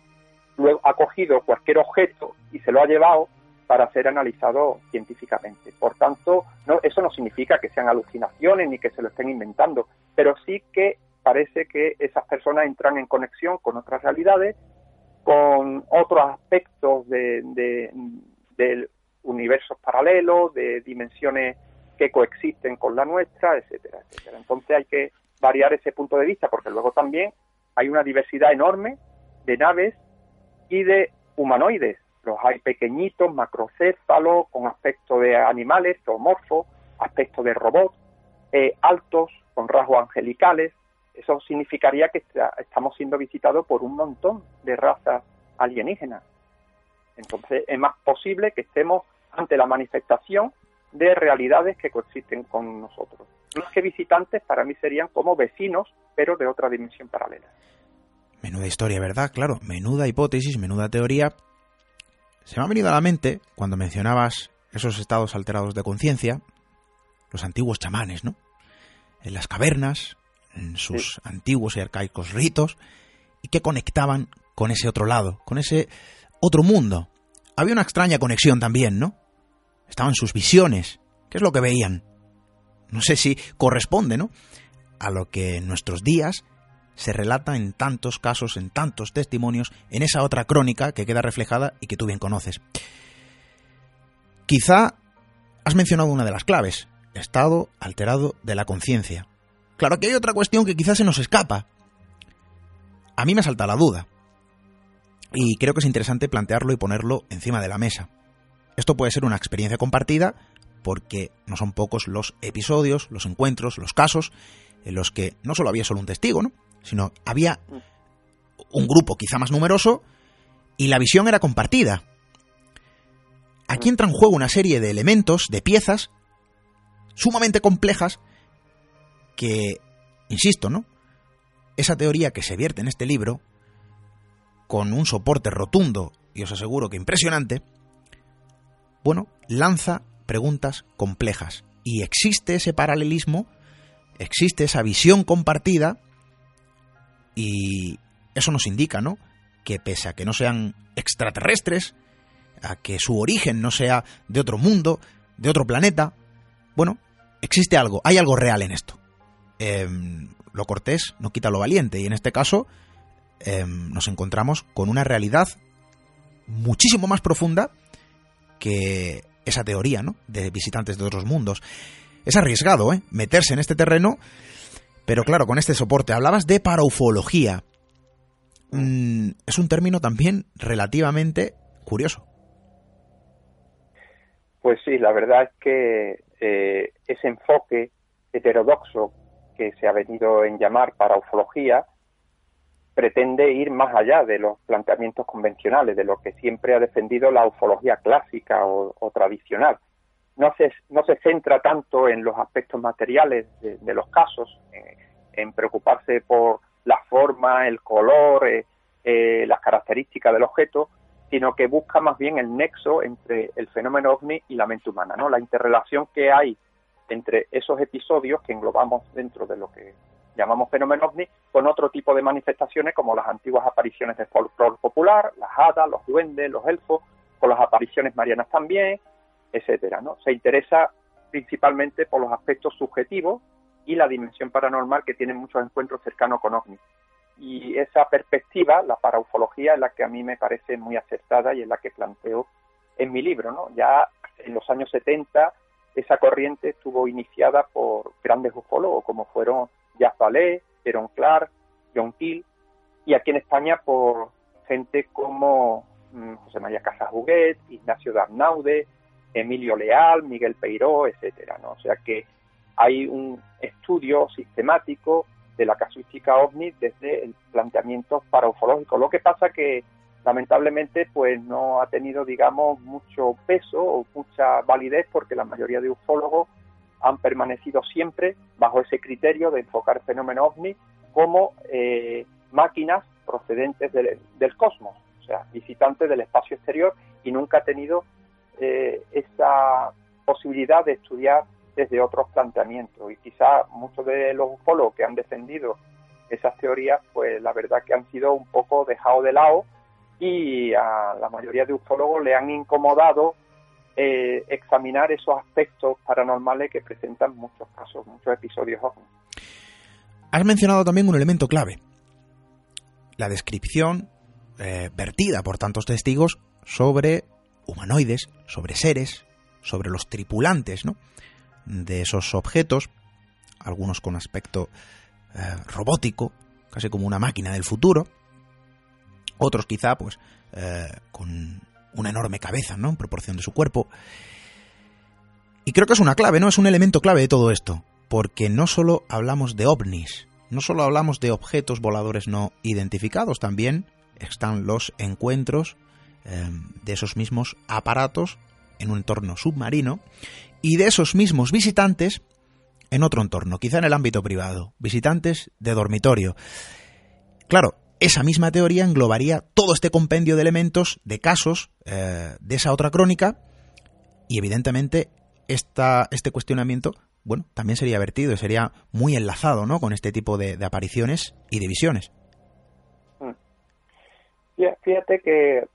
luego ha cogido cualquier objeto y se lo ha llevado para ser analizado científicamente. Por tanto, no, eso no significa que sean alucinaciones ni que se lo estén inventando, pero sí que parece que esas personas entran en conexión con otras realidades, con otros aspectos de, de, del universos paralelos, de dimensiones que coexisten con la nuestra, etcétera, etcétera. Entonces hay que variar ese punto de vista porque luego también hay una diversidad enorme de naves y de humanoides. Los hay pequeñitos, macrocéfalos, con aspecto de animales, zoomorfos, aspecto de robots, eh, altos, con rasgos angelicales. Eso significaría que estamos siendo visitados por un montón de razas alienígenas. Entonces es más posible que estemos ante la manifestación de realidades que coexisten con nosotros. Los que visitantes para mí serían como vecinos, pero de otra dimensión paralela. Menuda historia, ¿verdad? Claro, menuda hipótesis, menuda teoría. Se me ha venido a la mente cuando mencionabas esos estados alterados de conciencia, los antiguos chamanes, ¿no? En las cavernas, en sus antiguos y arcaicos ritos, y que conectaban con ese otro lado, con ese otro mundo. Había una extraña conexión también, ¿no? Estaban sus visiones, ¿Qué es lo que veían? No sé si corresponde, ¿no? A lo que en nuestros días se relata en tantos casos, en tantos testimonios, en esa otra crónica que queda reflejada y que tú bien conoces. Quizá has mencionado una de las claves, estado alterado de la conciencia. Claro que hay otra cuestión que quizás se nos escapa. A mí me salta la duda. Y creo que es interesante plantearlo y ponerlo encima de la mesa. Esto puede ser una experiencia compartida porque no son pocos los episodios, los encuentros, los casos en los que no solo había solo un testigo, ¿no? sino había un grupo quizá más numeroso y la visión era compartida. Aquí entra en juego una serie de elementos, de piezas, sumamente complejas, que, insisto, ¿no? Esa teoría que se vierte en este libro, con un soporte rotundo, y os aseguro que impresionante, bueno, lanza preguntas complejas. Y existe ese paralelismo, existe esa visión compartida, y eso nos indica, ¿no? Que pese a que no sean extraterrestres, a que su origen no sea de otro mundo, de otro planeta, bueno, existe algo, hay algo real en esto. Em, lo cortés no quita lo valiente, y en este caso em, nos encontramos con una realidad muchísimo más profunda que esa teoría, ¿no? De visitantes de otros mundos. Es arriesgado, ¿eh? Meterse en este terreno pero claro, con este soporte hablabas de paraufología. Mm, es un término también relativamente curioso. Pues sí, la verdad es que eh, ese enfoque heterodoxo que se ha venido en llamar paraufología pretende ir más allá de los planteamientos convencionales, de lo que siempre ha defendido la ufología clásica o, tradicional. No se, no se centra tanto en los aspectos materiales de, los casos, en preocuparse por la forma, el color, eh, eh, las características del objeto, sino que busca más bien el nexo entre el fenómeno ovni y la mente humana, ¿no? La interrelación que hay entre esos episodios que englobamos dentro de lo que llamamos fenómeno ovni con otro tipo de manifestaciones como las antiguas apariciones de folclore popular, las hadas, los duendes, los elfos, con las apariciones marianas también, etcétera, ¿no? Se interesa principalmente por los aspectos subjetivos y la dimensión paranormal que tienen muchos encuentros cercanos con ovnis. Y esa perspectiva, la paraufología, es la que a mí me parece muy acertada y es la que planteo en mi libro. ¿no? Ya en los años 70 esa corriente estuvo iniciada por grandes ufólogos como fueron Vallée, Aaron Clark, John Keel, y aquí en España por gente como mm, José María Casajuguet, Ignacio Darnaude, Emilio Leal, Miguel Peiró, etcétera, ¿no? O sea que hay un estudio sistemático de la casuística ovni desde el planteamiento paraufológico. Lo que pasa que lamentablemente pues no ha tenido digamos mucho peso o mucha validez porque la mayoría de ufólogos han permanecido siempre bajo ese criterio de enfocar el fenómeno ovni como eh, máquinas procedentes del, cosmos, o sea, visitantes del espacio exterior y nunca ha tenido eh, esa posibilidad de estudiar desde otros planteamientos. Y quizá muchos de los ufólogos que han defendido esas teorías, pues la verdad que han sido un poco dejados de lado y a la mayoría de ufólogos le han incomodado eh, examinar esos aspectos paranormales que presentan muchos casos, muchos episodios Has mencionado también un elemento clave, la descripción eh, vertida por tantos testigos sobre humanoides, sobre seres, sobre los tripulantes, ¿no? de esos objetos, algunos con aspecto eh, robótico, casi como una máquina del futuro, otros quizá pues eh, con una enorme cabeza, ¿no? En proporción de su cuerpo. Y creo que es una clave, ¿no? Es un elemento clave de todo esto, porque no solo hablamos de ovnis, no solo hablamos de objetos voladores no identificados, también están los encuentros eh, de esos mismos aparatos en un entorno submarino y de esos mismos visitantes en otro entorno, quizá en el ámbito privado, visitantes de dormitorio. Claro, esa misma teoría englobaría todo este compendio de elementos, de casos, eh, de esa otra crónica, y evidentemente esta, este cuestionamiento, bueno, también sería vertido, sería muy enlazado, ¿no?, con este tipo de, apariciones y de visiones. Mm. Fíjate que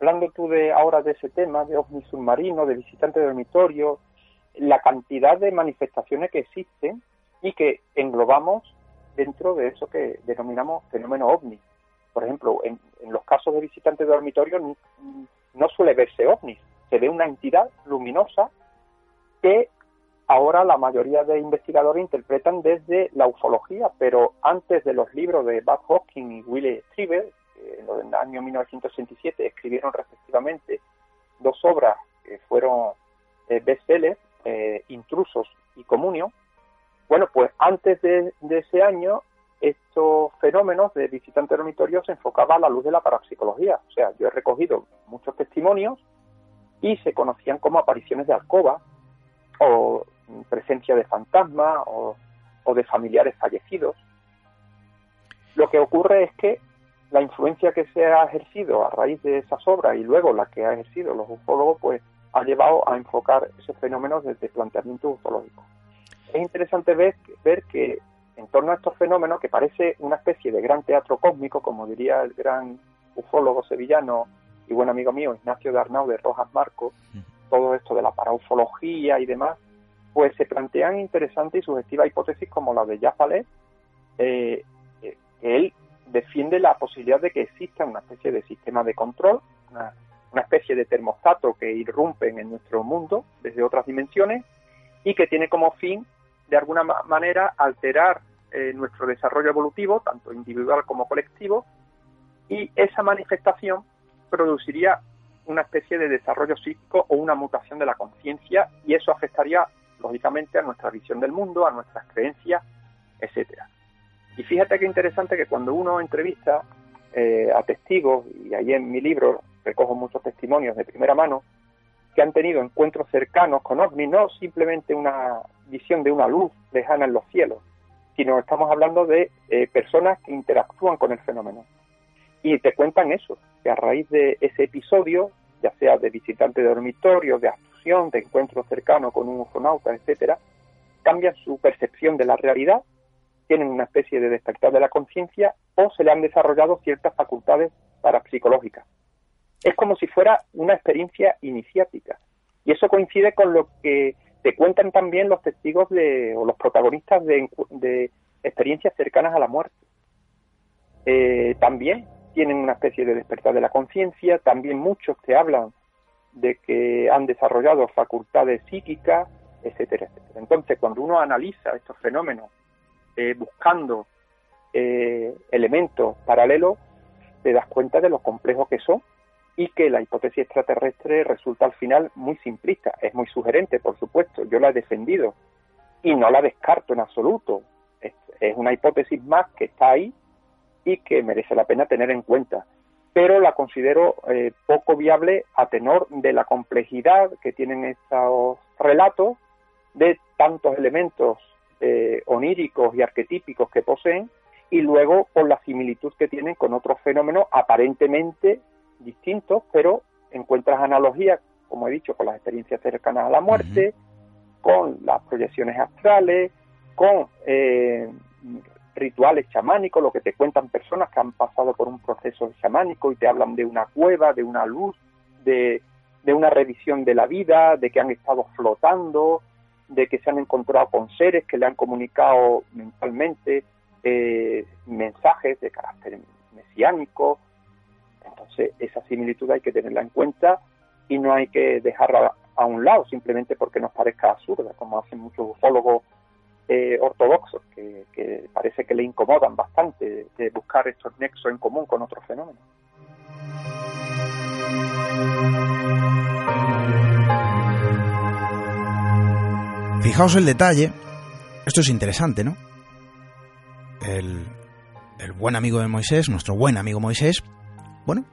hablando tú de ahora de ese tema, de ovni submarino, de visitantes de dormitorio, la cantidad de manifestaciones que existen y que englobamos dentro de eso que denominamos fenómeno ovni. Por ejemplo, en, los casos de visitantes de dormitorio no, suele verse ovnis, se ve una entidad luminosa que ahora la mayoría de investigadores interpretan desde la ufología, pero antes de los libros de Bud Hawking y Willie Strieber, en el año 1967 escribieron respectivamente dos obras que fueron eh, bestsellers, eh, Intrusos y Comunio. Bueno, pues antes de, ese año estos fenómenos de visitantes dormitorios se enfocaban a la luz de la parapsicología. O sea, yo he recogido muchos testimonios y se conocían como apariciones de alcoba o presencia de fantasmas o, de familiares fallecidos. Lo que ocurre es que la influencia que se ha ejercido a raíz de esas obras y luego la que ha ejercido los ufólogos, pues ha llevado a enfocar esos fenómenos desde planteamiento ufológico. Es interesante ver, ver que en torno a estos fenómenos, que parece una especie de gran teatro cósmico, como diría el gran ufólogo sevillano y buen amigo mío Ignacio de Arnau de Rojas Marco, todo esto de la paraufología y demás, pues se plantean interesantes y sugestivas hipótesis como la de Jaffalet, eh, eh, que él defiende la posibilidad de que exista una especie de sistema de control, una, especie de termostato que irrumpen en nuestro mundo desde otras dimensiones y que tiene como fin, de alguna manera, alterar eh, nuestro desarrollo evolutivo, tanto individual como colectivo, y esa manifestación produciría una especie de desarrollo psíquico o una mutación de la conciencia y eso afectaría lógicamente a nuestra visión del mundo, a nuestras creencias, etcétera. Y fíjate qué interesante que cuando uno entrevista eh, a testigos, y ahí en mi libro recojo muchos testimonios de primera mano, que han tenido encuentros cercanos con ovnis, no simplemente una visión de una luz lejana en los cielos, sino estamos hablando de eh, personas que interactúan con el fenómeno. Y te cuentan eso, que a raíz de ese episodio, ya sea de visitante de dormitorio, de de encuentro cercano con un ufonauta, etcétera, cambian su percepción de la realidad, tienen una especie de despertar de la conciencia o se le han desarrollado ciertas facultades parapsicológicas. Es como si fuera una experiencia iniciática. Y eso coincide con lo que te cuentan también los testigos de, o los protagonistas de, experiencias cercanas a la muerte. Eh, también tienen una especie de despertar de la conciencia, también muchos te hablan de que han desarrollado facultades psíquicas, etcétera, etcétera. Entonces, cuando uno analiza estos fenómenos eh, buscando eh, elementos paralelos, te das cuenta de lo complejos que son y que la hipótesis extraterrestre resulta al final muy simplista. Es muy sugerente, por supuesto, yo la he defendido y no la descarto en absoluto. es una hipótesis más que está ahí y que merece la pena tener en cuenta pero la considero eh, poco viable a tenor de la complejidad que tienen estos relatos, de tantos elementos eh, oníricos y arquetípicos que poseen, y luego por la similitud que tienen con otros fenómenos aparentemente distintos, pero encuentras analogías, como he dicho, con las experiencias cercanas a la muerte, con las proyecciones astrales, con eh, rituales chamánicos, lo que te cuentan personas que han pasado por un proceso chamánico y te hablan de una cueva, de una luz, de, una revisión de la vida, de que han estado flotando, de que se han encontrado con seres que le han comunicado mentalmente eh, mensajes de carácter mesiánico. Entonces, esa similitud hay que tenerla en cuenta y no hay que dejarla a un lado simplemente porque nos parezca absurda, como hacen muchos ufólogos eh, ortodoxos que, parece que le incomodan bastante buscar estos nexos en común con otros fenómenos. Fijaos el detalle, esto es interesante, ¿no? El, buen amigo de Moisés, nuestro buen amigo Moisés, bueno,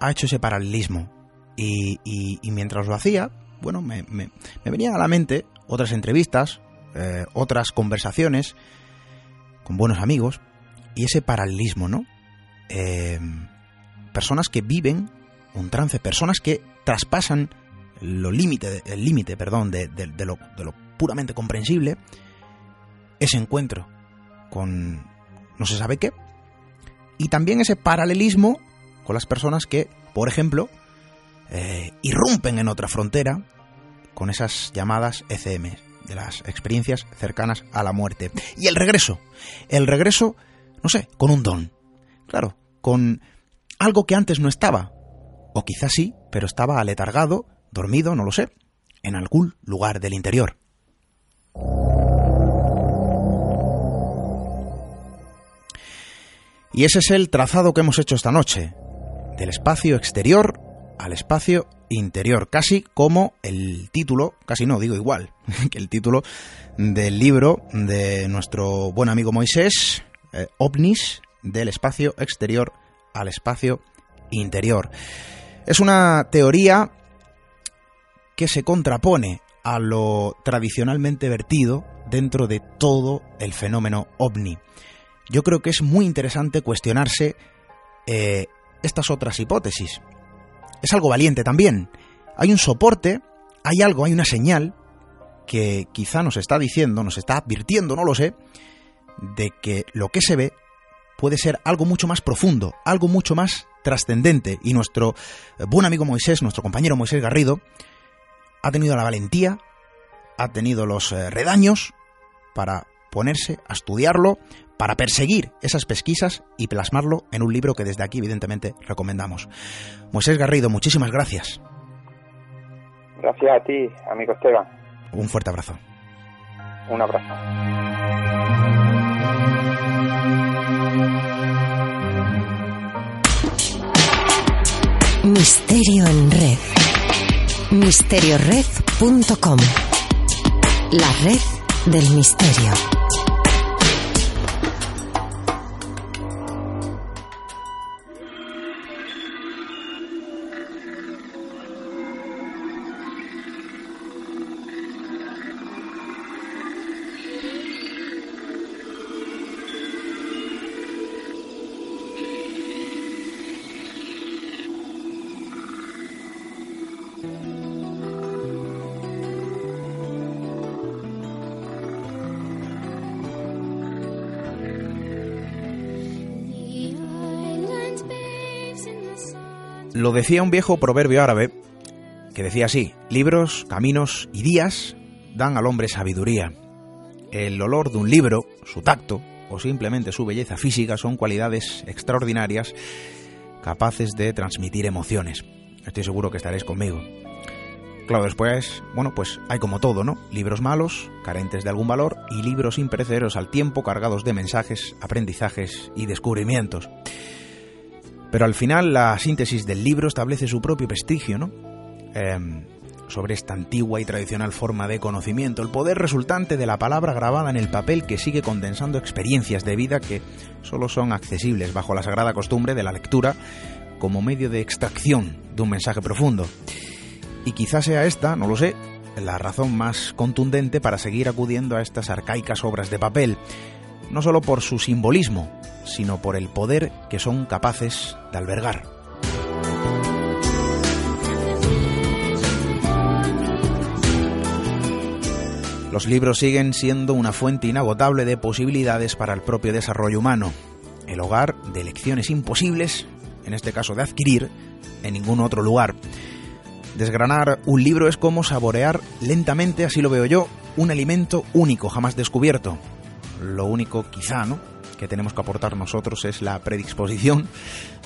ha hecho ese paralelismo. Y, mientras lo hacía, bueno, me, me venían a la mente otras entrevistas eh, otras conversaciones con buenos amigos y ese paralelismo, ¿no? Eh, personas que viven un trance, personas que traspasan lo límite, el límite, perdón, de, lo, de, lo, puramente comprensible, ese encuentro con no se sabe qué, y también ese paralelismo con las personas que, por ejemplo, eh, irrumpen en otra frontera con esas llamadas ECM, de las experiencias cercanas a la muerte. Y el regreso, el regreso, no sé, con un don. Claro, con algo que antes no estaba. O quizás sí, pero estaba aletargado, dormido, no lo sé, en algún lugar del interior. Y ese es el trazado que hemos hecho esta noche, del espacio exterior al espacio interior, casi como el título, casi no, digo igual, [LAUGHS] que el título del libro de nuestro buen amigo Moisés, eh, OVNIS, del espacio exterior al espacio interior. Es una teoría que se contrapone a lo tradicionalmente vertido dentro de todo el fenómeno ovni. Yo creo que es muy interesante cuestionarse eh, estas otras hipótesis. Es algo valiente también. Hay un soporte, hay algo, hay una señal que quizá nos está diciendo, nos está advirtiendo, no lo sé, de que lo que se ve puede ser algo mucho más profundo, algo mucho más trascendente. Y nuestro buen amigo Moisés, nuestro compañero Moisés Garrido, ha tenido la valentía, ha tenido los eh, redaños para ponerse a estudiarlo, para perseguir esas pesquisas y plasmarlo en un libro que desde aquí evidentemente recomendamos. Moisés Garrido, muchísimas gracias. Gracias a ti, amigo Esteban. Un fuerte abrazo. Un abrazo. Misterio en red. Misteriored.com. La red del misterio. Lo decía un viejo proverbio árabe que decía así, libros, caminos y días dan al hombre sabiduría. El olor de un libro, su tacto o simplemente su belleza física son cualidades extraordinarias capaces de transmitir emociones. Estoy seguro que estaréis conmigo. Claro, después, bueno, pues hay como todo, ¿no? Libros malos, carentes de algún valor, y libros imperecederos al tiempo, cargados de mensajes, aprendizajes y descubrimientos. Pero al final la síntesis del libro establece su propio prestigio, ¿no? Em, sobre esta antigua y tradicional forma de conocimiento, el poder resultante de la palabra grabada en el papel que sigue condensando experiencias de vida que solo son accesibles bajo la sagrada costumbre de la lectura como medio de extracción de un mensaje profundo. Y quizás sea esta, no lo sé, la razón más contundente para seguir acudiendo a estas arcaicas obras de papel, no solo por su simbolismo, sino por el poder que son capaces de albergar. Los libros siguen siendo una fuente inagotable de posibilidades para el propio desarrollo humano, el hogar de lecciones imposibles, en este caso de adquirir, en ningún otro lugar. Desgranar un libro es como saborear lentamente, así lo veo yo, un alimento único, jamás descubierto. Lo único, quizá, ¿no? que tenemos que aportar nosotros es la predisposición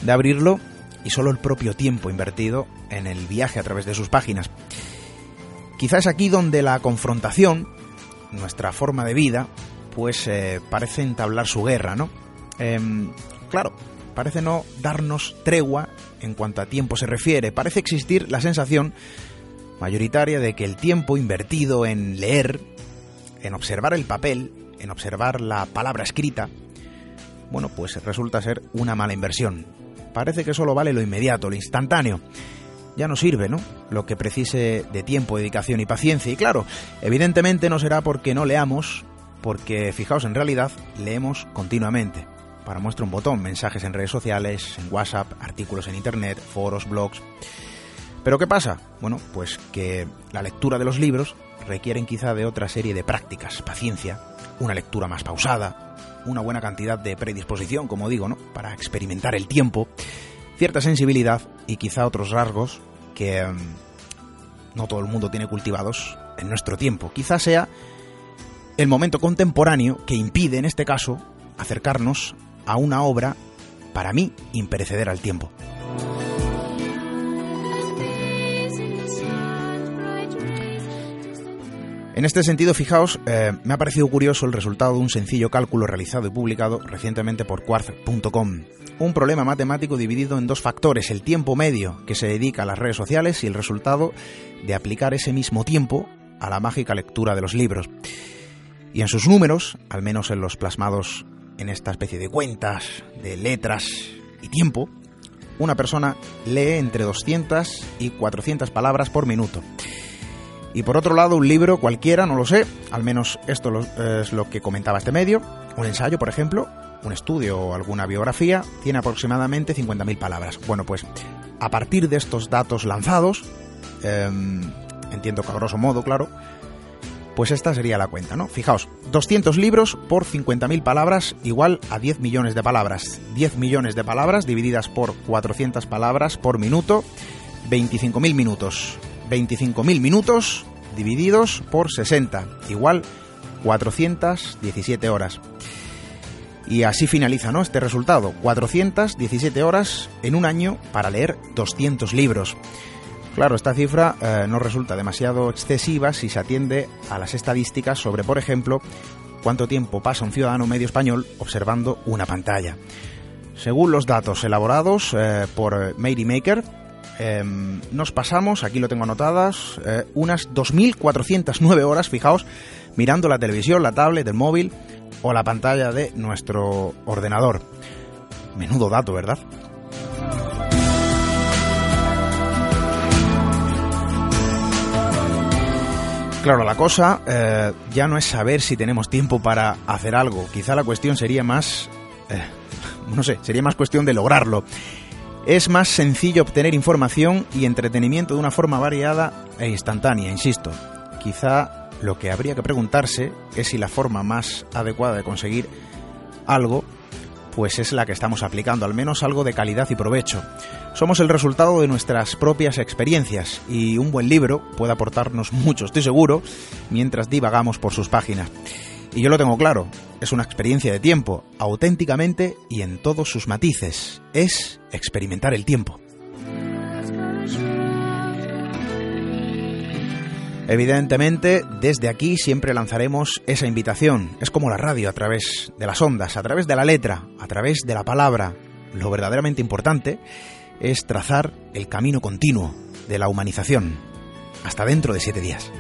de abrirlo y solo el propio tiempo invertido en el viaje a través de sus páginas. Quizás aquí donde la confrontación, nuestra forma de vida, pues eh, parece entablar su guerra, ¿no? Em, claro, parece no darnos tregua en cuanto a tiempo se refiere, parece existir la sensación mayoritaria de que el tiempo invertido en leer, en observar el papel, en observar la palabra escrita, bueno, pues resulta ser una mala inversión. Parece que solo vale lo inmediato, lo instantáneo. Ya no sirve, ¿no? Lo que precise de tiempo, dedicación y paciencia. Y claro, evidentemente no será porque no leamos, porque fijaos, en realidad leemos continuamente. Para muestra un botón, mensajes en redes sociales, en WhatsApp, artículos en Internet, foros, blogs. Pero ¿qué pasa? Bueno, pues que la lectura de los libros requieren quizá de otra serie de prácticas, paciencia, una lectura más pausada, una buena cantidad de predisposición, como digo, ¿no? Para experimentar el tiempo, cierta sensibilidad y quizá otros rasgos que, em, no todo el mundo tiene cultivados en nuestro tiempo. Quizás sea el momento contemporáneo que impide, en este caso, acercarnos a una obra, para mí, imperecedera al tiempo. En este sentido, fijaos, eh, me ha parecido curioso el resultado de un sencillo cálculo realizado y publicado recientemente por Quartz.com. Un problema matemático dividido en dos factores, el tiempo medio que se dedica a las redes sociales y el resultado de aplicar ese mismo tiempo a la mágica lectura de los libros. Y en sus números, al menos en los plasmados en esta especie de cuentas, de letras y tiempo, una persona lee entre 200 y 400 palabras por minuto. Y por otro lado, un libro cualquiera, no lo sé, al menos esto es lo que comentaba este medio, un ensayo, por ejemplo, un estudio o alguna biografía, tiene aproximadamente 50.000 palabras. Bueno, pues a partir de estos datos lanzados, em, entiendo que a grosso modo, claro, pues esta sería la cuenta, ¿no? Fijaos, 200 libros por 50.000 palabras igual a 10 millones de palabras. 10 millones de palabras divididas por 400 palabras por minuto, 25.000 minutos. 25.000 minutos divididos por 60, igual 417 horas. Y así finaliza ¿no? este resultado, 417 horas en un año para leer 200 libros. Claro, esta cifra eh, no resulta demasiado excesiva si se atiende a las estadísticas sobre, por ejemplo, cuánto tiempo pasa un ciudadano medio español observando una pantalla. Según los datos elaborados eh, por Mary Maker, Em, nos pasamos, aquí lo tengo anotadas, eh, unas 2.409 horas, fijaos, mirando la televisión, la tablet, el móvil o la pantalla de nuestro ordenador. Menudo dato, ¿verdad? Claro, la cosa eh, ya no es saber si tenemos tiempo para hacer algo. Quizá la cuestión sería más... Eh, [LAUGHS] no sé, sería más cuestión de lograrlo. Es más sencillo obtener información y entretenimiento de una forma variada e instantánea, insisto. Quizá lo que habría que preguntarse es si la forma más adecuada de conseguir algo pues es la que estamos aplicando, al menos algo de calidad y provecho. Somos el resultado de nuestras propias experiencias y un buen libro puede aportarnos mucho, estoy seguro, mientras divagamos por sus páginas. Y yo lo tengo claro, es una experiencia de tiempo, auténticamente y en todos sus matices. Es experimentar el tiempo. Evidentemente, desde aquí siempre lanzaremos esa invitación. Es como la radio a través de las ondas, a través de la letra, a través de la palabra. Lo verdaderamente importante es trazar el camino continuo de la humanización. Hasta dentro de siete días.